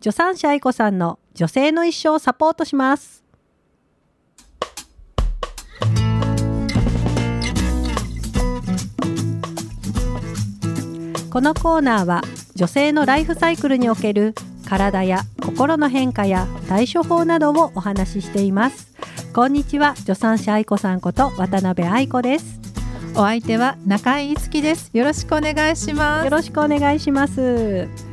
助産師愛子さんの女性の一生をサポートします。このコーナーは女性のライフサイクルにおける体や心の変化や対処法などをお話ししています。こんにちは助産師愛子さんこと渡辺愛子です。お相手は中井いつきです。よろしくお願いします。よろしくお願いします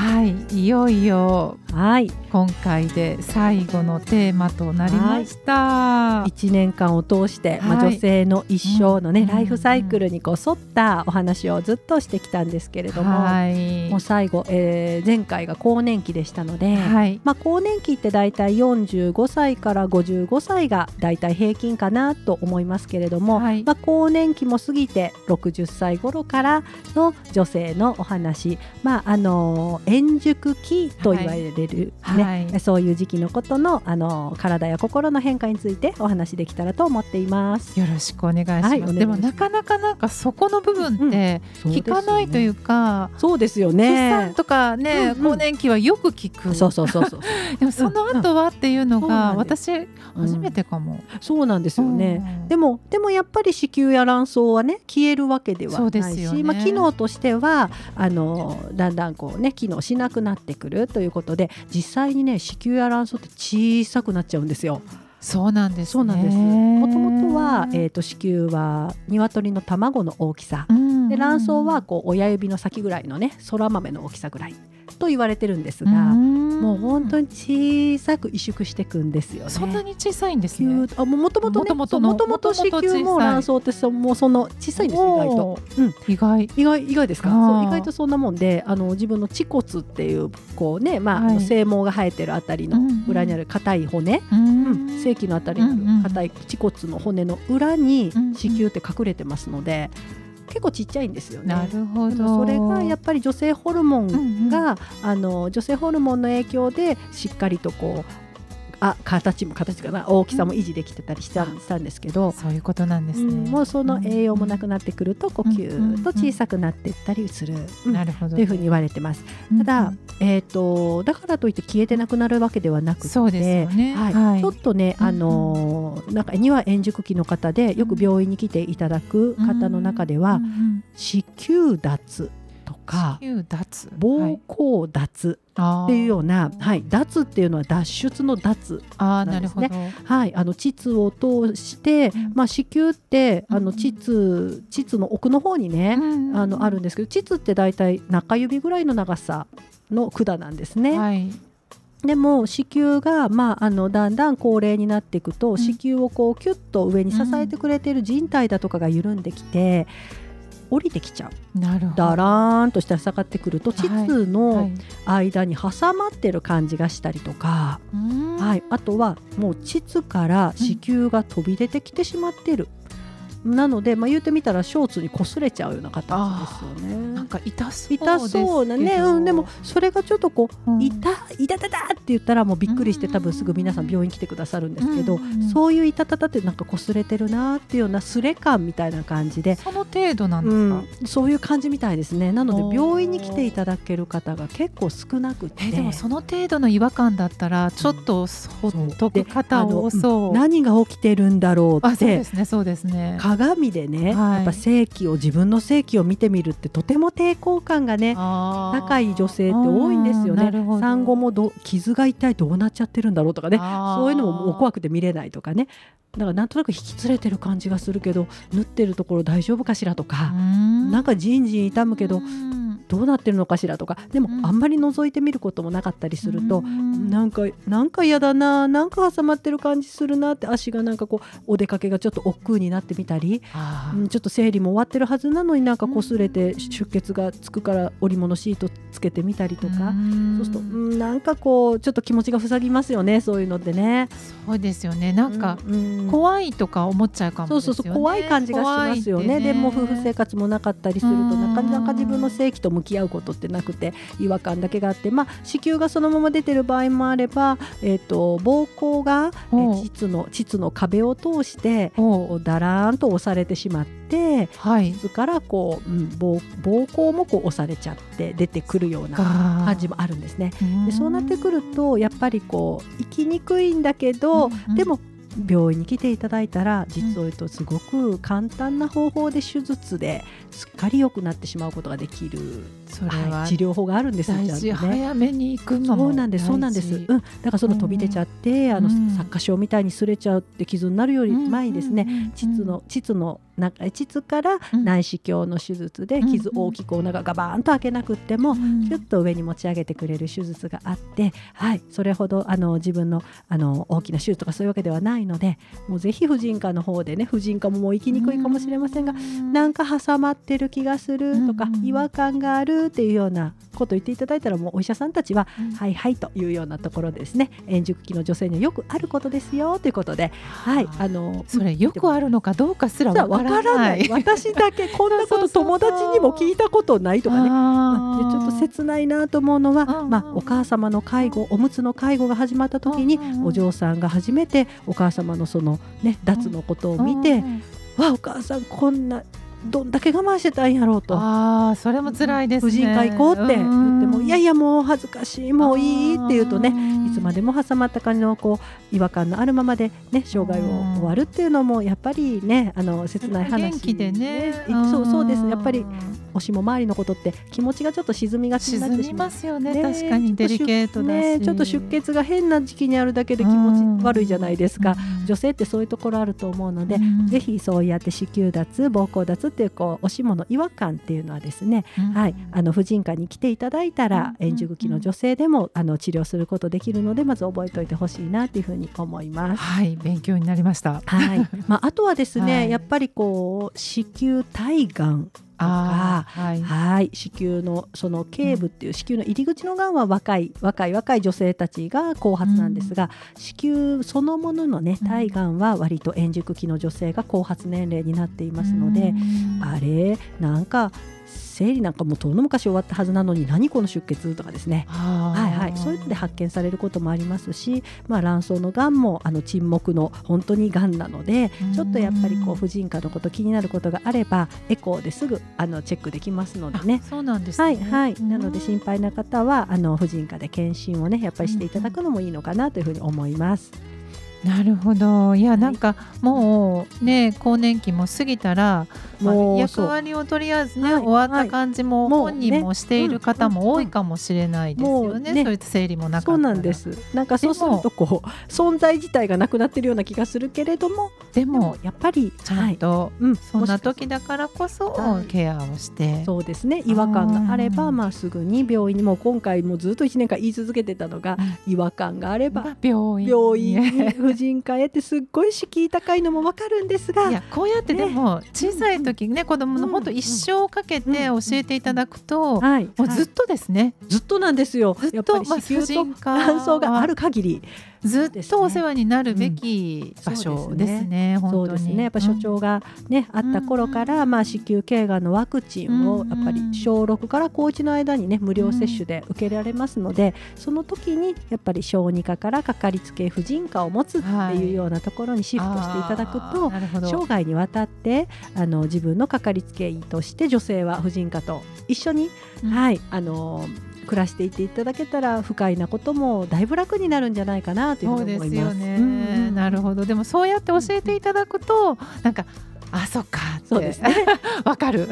はいいよいよはい。今回で最後のテーマとなりました。1年間を通して、はい。まあ、女性の一生のね、うん。ライフサイクルにこう沿ったお話をずっとしてきたんですけれども、はい。もう最後、えー前回が更年期でしたので、はい。まあ、更年期って大体45歳から55歳が大体平均かなと思いますけれども、はい。まあ、更年期も過ぎて60歳頃からの女性のお話、まああの円熟期と言われる、ね。はい。そういう時期のことの、あの体や心の変化についてお話できたらと思っています。よろしくお願いします、はいます。でもなかなかなんかそこの部分って聞かないというか、そうですよ出ね。産。とかね、うんうん。更年期はよく聞く。そうそうそうそう。でもその後はっていうのが私初めてかも、そうなんですよね。うん。でもでもやっぱり子宮や卵巣はね消えるわけではないし、ね。まあ、機能としてはあのだんだんこうね機能しなくなってくるということで実際にね子宮や卵巣って小さくなっちゃうんですよ。そうなんですねそうなんです。もともとは、えー、と子宮は鶏の卵の大きさうんで卵巣はこう親指の先ぐらいのねそら豆の大きさぐらいと言われてるんですが、もう本当に小さく萎縮していくんですよね。そんなに小さいんですね。あももと。もとねもともと子宮も卵巣ってそもうその小さいんですよ意外と。お。ー意外。意外意外ですか？意外とそんなもんであの自分の恥骨っていうこうね、まあはい。精毛が生えてるあたりのうんうん。裏にある硬い骨、ううん。ん、正規のあたりにうんうんある硬い恥骨の骨の裏にうんうん。子宮って隠れてますので結構ちっちゃいんですよね。なるほでどもそれがやっぱり女性ホルモンうんうんが、あの女性ホルモンの影響でしっかりとこうあ形も形かな。大きさも維持できてたりした,、したんですけど、そういうことなんですね、うんもうその栄養もなくなってくると呼吸と小さくなっていったりする、うん。なるほどというふうに言われてます。ただ、えー、とだからといって消えてなくなるわけではなくてそうですよね。はい。はい。ちょっとね、うんあのー中には円熟期の方でよく病院に来ていただく方の中では、子宮脱とか膀胱脱。っっていうような、はい脱っていうのは脱出の脱。なですね。なんるほど。はい、あの膣を通して、うん。まあ、子宮ってあのうん膣膣の奥の方にね、あのあるんですけど膣って大体中指ぐらいの長さの管なんですね。はい。でも子宮が、まあ、あのだんだん高齢になっていくと、ん。子宮をこうキュッと上に支えてくれている人体だとかが緩んできて、降りてきちゃう。なるほど。だらーんと下に下がってくると膣はのい。間に挟まってる感じがしたりとか、うん。はい、あとはもう膣から子宮が飛び出てきてしまっている、なので、まあ、言ってみたらショーツに擦れちゃうような形ですよね。なん。か痛そう痛そうなね、うん、でもそれがちょっとこう、うん。痛い痛たたって言ったらもうびっくりして多分すぐ皆さん病院来てくださるんですけど、うんそういう痛たたってなんか擦れてるなっていうようなすれ感みたいな感じで、その程度なんうですか、ん、そういう感じみたいですね。なので病院に来ていただける方が結構少なくて。えでもその程度の違和感だったらちょっとほっとく方多でそう。何が起きてるんだろうあってそうですねそうですね。鏡でね、はい。やっぱ性器を自分の性器を見てみるってとても抵抗感がね高い女性って多いんですよね。産後もど傷が一体どうなっちゃってるんだろうとかねそういうのももう怖くて見れないとかね。だからなんとなく引き連れてる感じがするけど縫ってるところ大丈夫かしらとか、なんかじんじん痛むけどうんどうなってるのかしらとかでもうん。あんまり覗いてみることもなかったりすると、うん。なんかなんか嫌だななんか挟まってる感じするなって足がなんかこうお出かけがちょっと億劫になってみたり、うん、ちょっと生理も終わってるはずなのになんか擦れて出血がつくから織物シートつけてみたりとか、ん。そうすると、うん、なんかこうちょっと気持ちが塞ぎますよねそういうのってね。そうですよね。なんか、怖いとか思っちゃうかもそうそうそう怖い感じがしますよね。怖いってでも夫婦生活もなかったりするとなかなか自分の性器と向向き合うことってなくて違和感だけがあってまあ子宮がそのまま出てる場合もあれば、えーと、膀胱が、えー、膣の膣の壁を通してだらーんと押されてしまって、はい、膣からこう、うん、膀胱もこう押されちゃって出てくるような感じもあるんですね。でそうなってくるとやっぱりこう生きにくいんだけど、うんうん、でも病院に来ていただいたら実を言うとすごく簡単な方法で手術ですっかり良くなってしまうことができるそれは、治療法があるんです大事、早めに行くのそうなんですそうなんです、うん、だからその飛び出ちゃって、あの擦過傷みたいに擦れちゃうって傷になるより前にですね、膣の膣の膣から内視鏡の手術で傷大きくお腹がバーンと開けなくっても、キュッと上に持ち上げてくれる手術があって、はい、それほどあの自分のあの大きな手術とかそういうわけではないのでもうぜひ婦人科の方でね婦人科ももう行きにくいかもしれませんが、なんか挟まってる気がするとか、違和感があるっていうようなことを言っていただいたらもうお医者さんたちは、はいはいというようなところでですね。円熟期の女性にはよくあることですよということで、はい、あのそれよくあるのかどうかすらわからからない。私だけこんなこと友達にも聞いたことないとかね。でちょっと切ないなと思うのは、まあ、お母様の介護おむつの介護が始まった時にお嬢さんが初めてお母様のその、ね、脱のことを見て、わお母さんこんなどんだけ我慢してたんやろうと。あそれも辛いです、ね、婦人科行こうって言ってもいやいやもう恥ずかしいもういいって言うとねいつまでも挟まった感じのこう違和感のあるままでね生涯を終わるっていうのもやっぱりねあの切ない話、元気でね。そうそうです。やっぱりおしも周りのことって気持ちがちょっと沈みがちになってしまますよね、ね、確かにデリケートだね、ちょっと出血が変な時期にあるだけで気持ち悪いじゃないですか。女性ってそういうところあると思うのでぜひそうやって子宮脱膀胱脱っていうこうおしもの違和感っていうのはですね、はい、あの婦人科に来ていただいたら円熟期の女性でもあの治療することできるのでまず覚えておいてほしいなというふうに思います。はい。勉強になりました。はい。まああとはですね、はい、やっぱりこう子宮体がんとか、はい、はい。子宮のその頸部っていう子宮の入り口のがんは若い若い若い女性たちが後発なんですが、うん、子宮そのもののね体がんは割と円熟期の女性が後発年齢になっていますので、うん、あれ？なんか生理なんかもとの昔終わったはずなのに何この出血とかですね。はいはい。そういうので発見されることもありますし、まあ、卵巣のがんもあの沈黙の本当にがんなのでちょっとやっぱりこう婦人科のこと気になることがあればエコーですぐあのチェックできますのでね。そうなんです、ね、はいはい。なので心配な方はあの婦人科で検診をねやっぱりしていただくのもいいのかなというふうに思います。なるほど。いやなんかもうね更年期も過ぎたら、まあ、役割をとりあえずね、はい、終わった感じも本人もしている方も多いかもしれないですよね,、ね。そういった生理もなかそうなんです。なんかそうするとこう存在自体がなくなってるような気がするけれども。でもやっぱりちゃんと、そんな時だからこそケアをして、そうですね。違和感があればまあすぐに病院にも今回もずっと1年間言い続けてたのが、違和感があれば病院病院婦人科へってすっごい敷居高いのもわかるんですが。いやこうやってでも小さい時ね、ね、子供の本当一生かけて教えていただくと、もうずっとですね、ずっとなんですよ。やっぱり子宮と卵巣がある限りずっとお世話になるべき場所ですね。そうですね。やっぱ所長がね、あった頃から、まあ子宮頸がんのワクチンをやっぱり小6から高1の間にね無料接種で受けられますので、その時にやっぱり小児科からかかりつけ婦人科を持つっていうようなところにシフトしていただくと、生涯にわたってあの自分のかかりつけ医として女性は婦人科と一緒に、はいあの暮らしていていただけたら不快なこともだいぶ楽になるんじゃないかなというふうに思います。すねうん、なるほどでもそうやって教えていただくとなんかあそっかそうですね。わかる。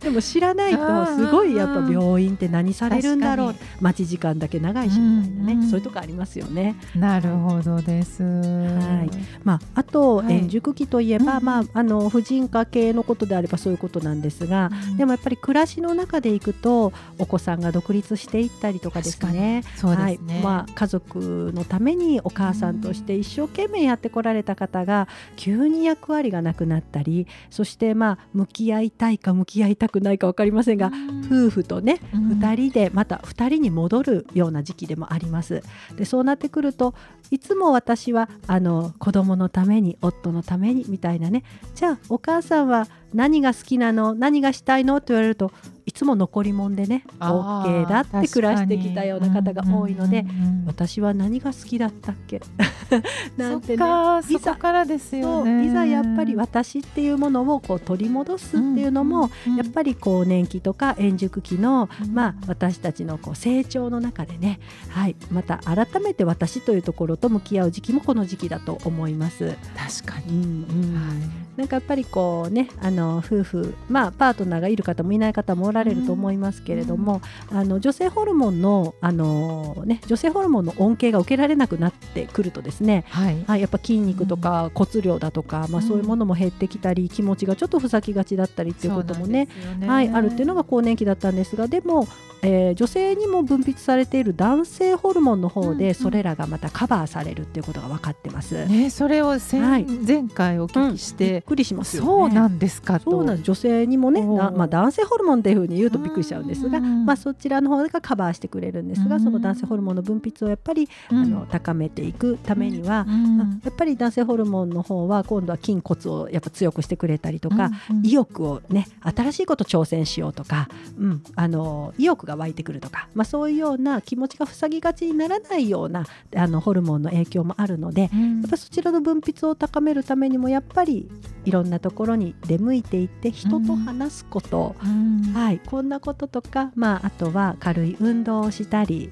でも知らないとすごいやっぱ病院って何されるんだろう。待ち時間だけ長いしみたいなね、うんうん、そういうとこありますよね。なるほどです。はい。まああと、はい、円熟期といえば、うん、まああの婦人科系のことであればそういうことなんですが、うん、でもやっぱり暮らしの中でいくとお子さんが独立していったりとかですね。そうですね、はい、まあ家族のためにお母さんとして一生懸命やってこられた方が急に役割がなくなったりりそしてまあ向き合いたいか向き合いたくないか分かりませんが夫婦とね2人でまた2人に戻るような時期でもあります。でそうなってくるといつも私はあの子供のために夫のためにみたいなね。じゃあお母さんは何が好きなの？何がしたいの？って言われるといつも残り物でね OK だって暮らしてきたような方が多いので、私は何が好きだったっけ？なんてねいざからですよ、ね、いざやっぱり私っていうものをこう取り戻すっていうのも、やっぱり更年期とか円熟期の、まあ、私たちのこう成長の中でね、はい、また改めて私というところと向き合う時期もこの時期だと思います。確かに、うんうん。はい、なんかやっぱりこうねあの夫婦、まあ、パートナーがいる方もいない方もおられると思いますけれども、うん、あの女性ホルモンのあの、ね、女性ホルモンの恩恵が受けられなくなってくるとですね、はい、はい、やっぱ筋肉とか骨量だとか、まあ、そういうものも減ってきたり、気持ちがちょっとふさきがちだったりっていうこともね、ね、はい、あるっていうのが更年期だったんですがでもえー、女性にも分泌されている男性ホルモンの方で、それらがまたカバーされるっていうことが分かってます。ね、それをはい、前回お聞きして、うん、びっくりしますよ、ね、そうなんですかそうなん女性にもねまあ、男性ホルモンっていうふうに言うとびっくりしちゃうんですが、まあ、そちらの方がカバーしてくれるんですが、その男性ホルモンの分泌をやっぱり、あの高めていくためには、やっぱり男性ホルモンの方は今度は筋骨をやっぱ強くしてくれたりとか、意欲をね新しいこと挑戦しようとか、うん、あの意欲が湧いてくるとかまあ、そういうような気持ちが塞ぎがちにならないようなあのホルモンの影響もあるので、うん、やっぱそちらの分泌を高めるためにもやっぱりいろんなところに出向いていって人と話すこと、うん、はい、こんなこととか、まあ、あとは軽い運動をしたり。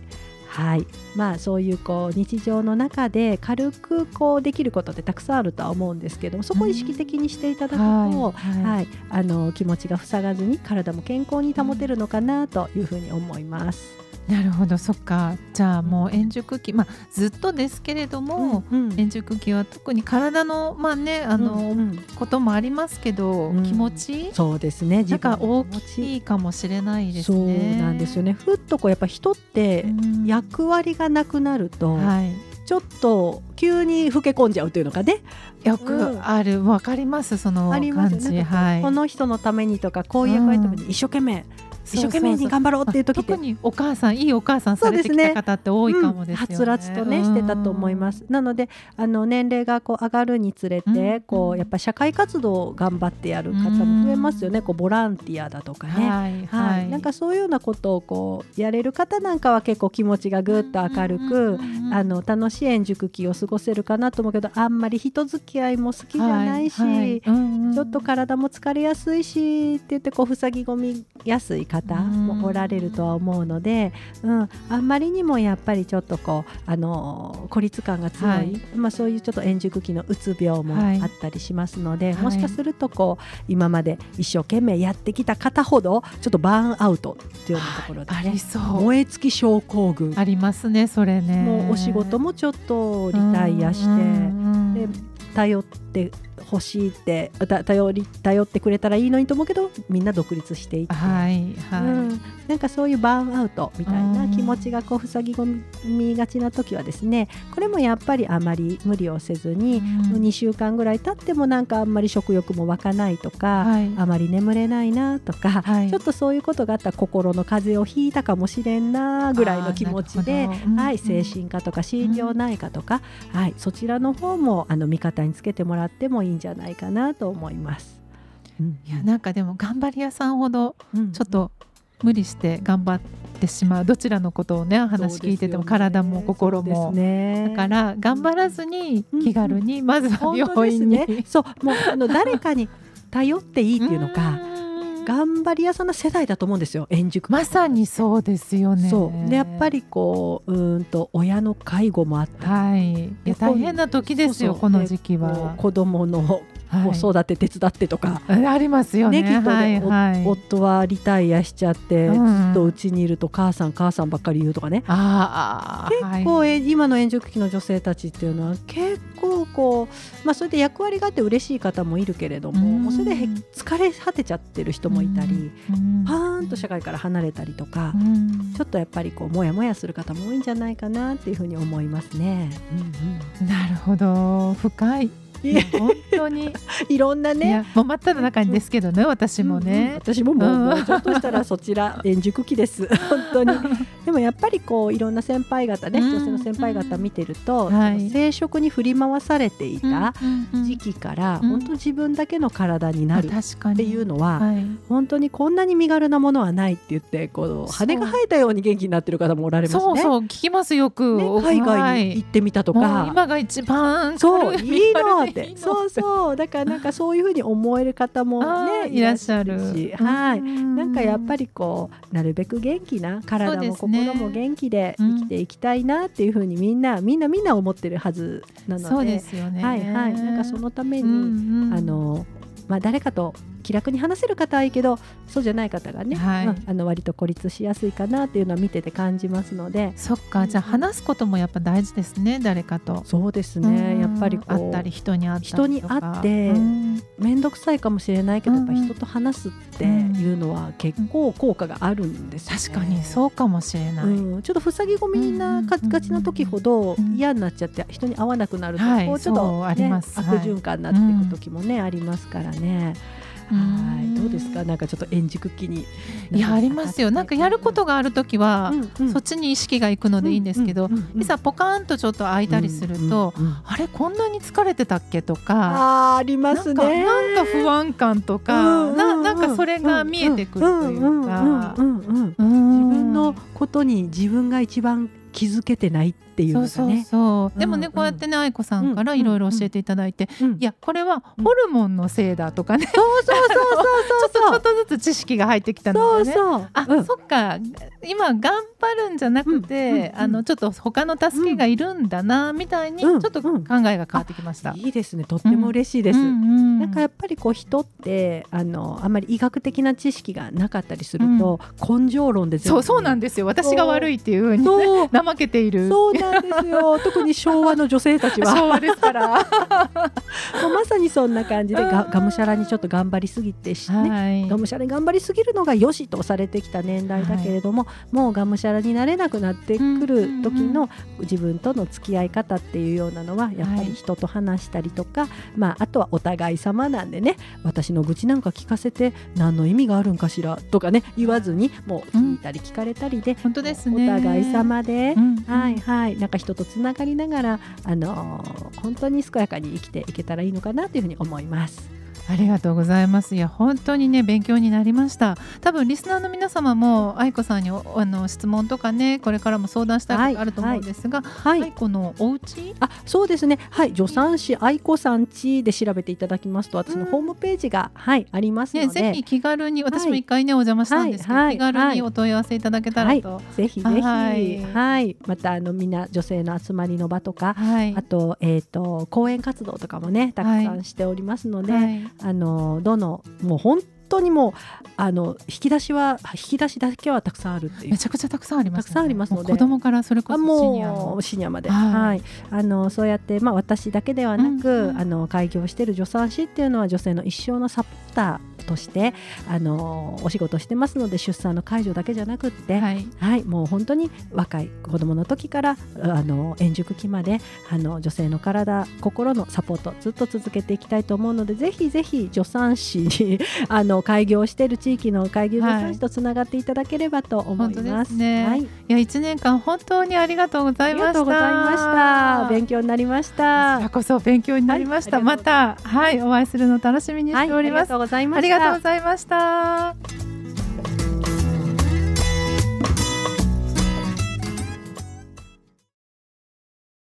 はい。まあ、そういうこう日常の中で軽くこうできることってたくさんあるとは思うんですけどもそこを意識的にしていただくと、はい。はい、あの気持ちが塞がずに体も健康に保てるのかなというふうに思います。なるほどそっか。じゃあもう円熟期、まあ、ずっとですけれども、うんうん、円熟期は特に体の,、まあねあの、うんうん、こともありますけど、うん、気持ち？そうですねなんか大きいかもしれないですね。そうなんですよね。ふっとこうやっぱ人って役割がなくなると、はい、ちょっと急に老け込んじゃうというのかね。よくある、わ、うん、かりますその感じ、はい、この人のためにとかこういう役割のために一生懸命一生懸命に頑張ろうっていう時特にお母さんいいお母さんされてきた方って多いかもですよね。はつらつとねしてたと思います。なのであの年齢がこう上がるにつれて、こうやっぱ社会活動を頑張ってやる方も増えますよね。こうボランティアだとかね、はいはい、なんかそういうようなことをこうやれる方なんかは結構気持ちがぐっと明るく、あの楽しい円熟期を過ごせるかなと思うけど、あんまり人付き合いも好きじゃないし、ちょっと体も疲れやすいしって言ってこう塞ぎ込みやすい方もおられるとは思うので、うん、あんまりにもやっぱりちょっとこうあの孤立感が強い、はい、まあ、そういうちょっと円熟期のうつ病もあったりしますので、はい、もしかするとこう今まで一生懸命やってきた方ほどちょっとバーンアウトっていうようなところで、ね、燃え尽き症候群。ありますねそれね。もうお仕事もちょっとリタイアしてで頼って欲しいって頼り頼ってくれたらいいのにと思うけどみんな独立していって、はいはい。うん、なんかそういうバーンアウトみたいな気持ちがこう塞ぎ込みがちな時はですねこれもやっぱりあまり無理をせずに、うん、2週間ぐらい経ってもなんかあんまり食欲も湧かないとか、はい、あまり眠れないなとか、はい、ちょっとそういうことがあったら心の風邪をひいたかもしれんなぐらいの気持ちで、はい、精神科とか心療内科とか、はい、そちらの方もあの味方につけてもらってもいいんじゃないかなと思います。うん、いやなんかでも頑張り屋さんほどちょっと無理して頑張ってしまうどちらのことをね話聞いてても、体も心も、ね、だから頑張らずに気軽にまずは病院に、ね、そう。もうあの誰かに頼っていいっていうのか。頑張り屋さんな世代だと思うんですよ円熟。まさにそうですよね。そう。でやっぱりこううんと親の介護もあったはい。いや大変な時ですよこの時期は。子供の子育て手伝ってとか、はい、ありますよね。ねきっとね、はい、夫はリタイアしちゃって、うん、ずっとうちにいると母さん母さんばっかり言うとかね。あ結構、はい、今の円熟期の女性たちっていうのは結構こう、まあ、それで役割があって嬉しい方もいるけれどもうん、もうそれで疲れ果てちゃってる人もいたり、うん、パーンと社会から離れたりとか、うん、ちょっとやっぱりこうもやもやする方も多いんじゃないかなっていうふうに思いますね。うんうん、なるほど。深い本当に。いろんなね。もう真っ只中にですけどね、私もね、うん、私ももう,、もうちょっとしたらそちら 円熟期です。本当に。でもやっぱりこういろんな先輩方ね、女性の先輩方見てると、はい、生殖に振り回されていた時期から、本当自分だけの体になるっていうのは、はい、本当にこんなに身軽なものはないって言ってこう羽が生えたように元気になってる方もおられますね。そうそう聞きますよく、ね、海外に行ってみたとか、今が一番そういいのってそうそう。だからなんかそういうふうに思える方もねいらっしゃるし、はい、なんかやっぱりこうなるべく元気な体も心も元気で生きていきたいなっていうふうにみんなみんなみんな思ってるはずなので。そうですよね。はいはい。なんかそのために、あのまあ、誰かと気楽に話せる方はいいけどそうじゃない方がね、はい、あの割と孤立しやすいかなっていうのは見てて感じますので。そっかじゃあ話すこともやっぱ大事ですね誰かと。そうですねやっぱり会ったり人に会った人に会って面倒くさいかもしれないけどやっぱ人と話すっていうのは結構効果があるんです、ね、確かにそうかもしれない、うん、ちょっと塞ぎ込みながちな時ほど嫌になっちゃって人に会わなくなると、はい、こうちょっと、ね、悪循環になっていく時もね、ありますからね。はい。どうですか？なんかちょっと円熟期に。いやありますよ。なんかやることがある時は、うんうん、そっちに意識がいくのでいいんですけど、うんうんうん、いざポカーンとちょっと空いたりすると、うんうんうん、あれこんなに疲れてたっけ？とかあありますね。なんか不安感とか、うんうん、ななんかそれが見えてくるというか。自分のことに自分が一番気づけてないっていうのがね。そうそうでもね、こうやってね愛子さんからいろいろ教えていただいて、いやこれはホルモンのせいだとかね、そうそうそうそうそう。ちょっとずつ知識が入ってきたのでね。そうそう。あ、そっか。今頑張るんじゃなくて、あのちょっと他の助けがいるんだな、みたいにちょっと考えが変わってきました、いいですね。とっても嬉しいです、なんかやっぱりこう人ってあのあんまり医学的な知識がなかったりすると、根性論でそうそうなんですよ。私が悪いっていうふうに、ね、怠けている。そうなんですよ。特に昭和の女性たちは。昭和ですから。もうまさにそんな感じでががむしゃらにちょっと頑張りすぎてしね、はい、がむしゃらに頑張りすぎるのがよしとされてきた年代だけれども、はい、もうがむしゃらになれなくなってくる時の自分との付き合い方っていうようなのはやっぱり人と話したりとか、はい、まあ、あとはお互い様なんでね私の愚痴なんか聞かせて何の意味があるんかしらとかね言わずにもう聞いたり聞かれたりで、うん、本当ですね。お互い様で、うん、はいはいなんか人とつながりながらあのー、本当に健やかに生きていけたらいいのかなというふうに思います。ありがとうございます。いや本当にね勉強になりました。多分リスナーの皆様も愛子さんにあの質問とかねこれからも相談したいことあると思うんですが、はい、愛子のお家？あそうですね。はい助産師愛子さん家で調べていただきますと私のホームページが、はいありますので、ね、ぜひ気軽に私も一回ね、お邪魔したんですけど、気軽にお問い合わせいただけたらと、ぜひぜひ。はい。またあのみんな女性の集まりの場とか、あとえっ、ー、と講演活動とかもねたくさんしておりますので。あのどのもう本当にもうあの引き出しは引き出しだけはたくさんあるっていう。めちゃくちゃたくさんあります、ね、たくさんありますので。子供からそれこそシニアの。シニアまで、はい、はい、あのそうやってまあ私だけではなく、うんうん、あの開業している助産師っていうのは女性の一生のサポーターとしてあのお仕事してますので出産の介助だけじゃなくって、はい、はい、もう本当に若い子どもの時からあの円熟期まであの女性の体心のサポートずっと続けていきたいと思うのでぜひぜひ助産師に あの開業している地域の開業助産師とつながっていただければと思います。はい、ね、はい、いや1年間本当にありがとうございました。ありがとうございました。勉強になりました。こそ勉強になりました。はい、またはいお会いするの楽しみにしております。ありがとうございました。がとうございました。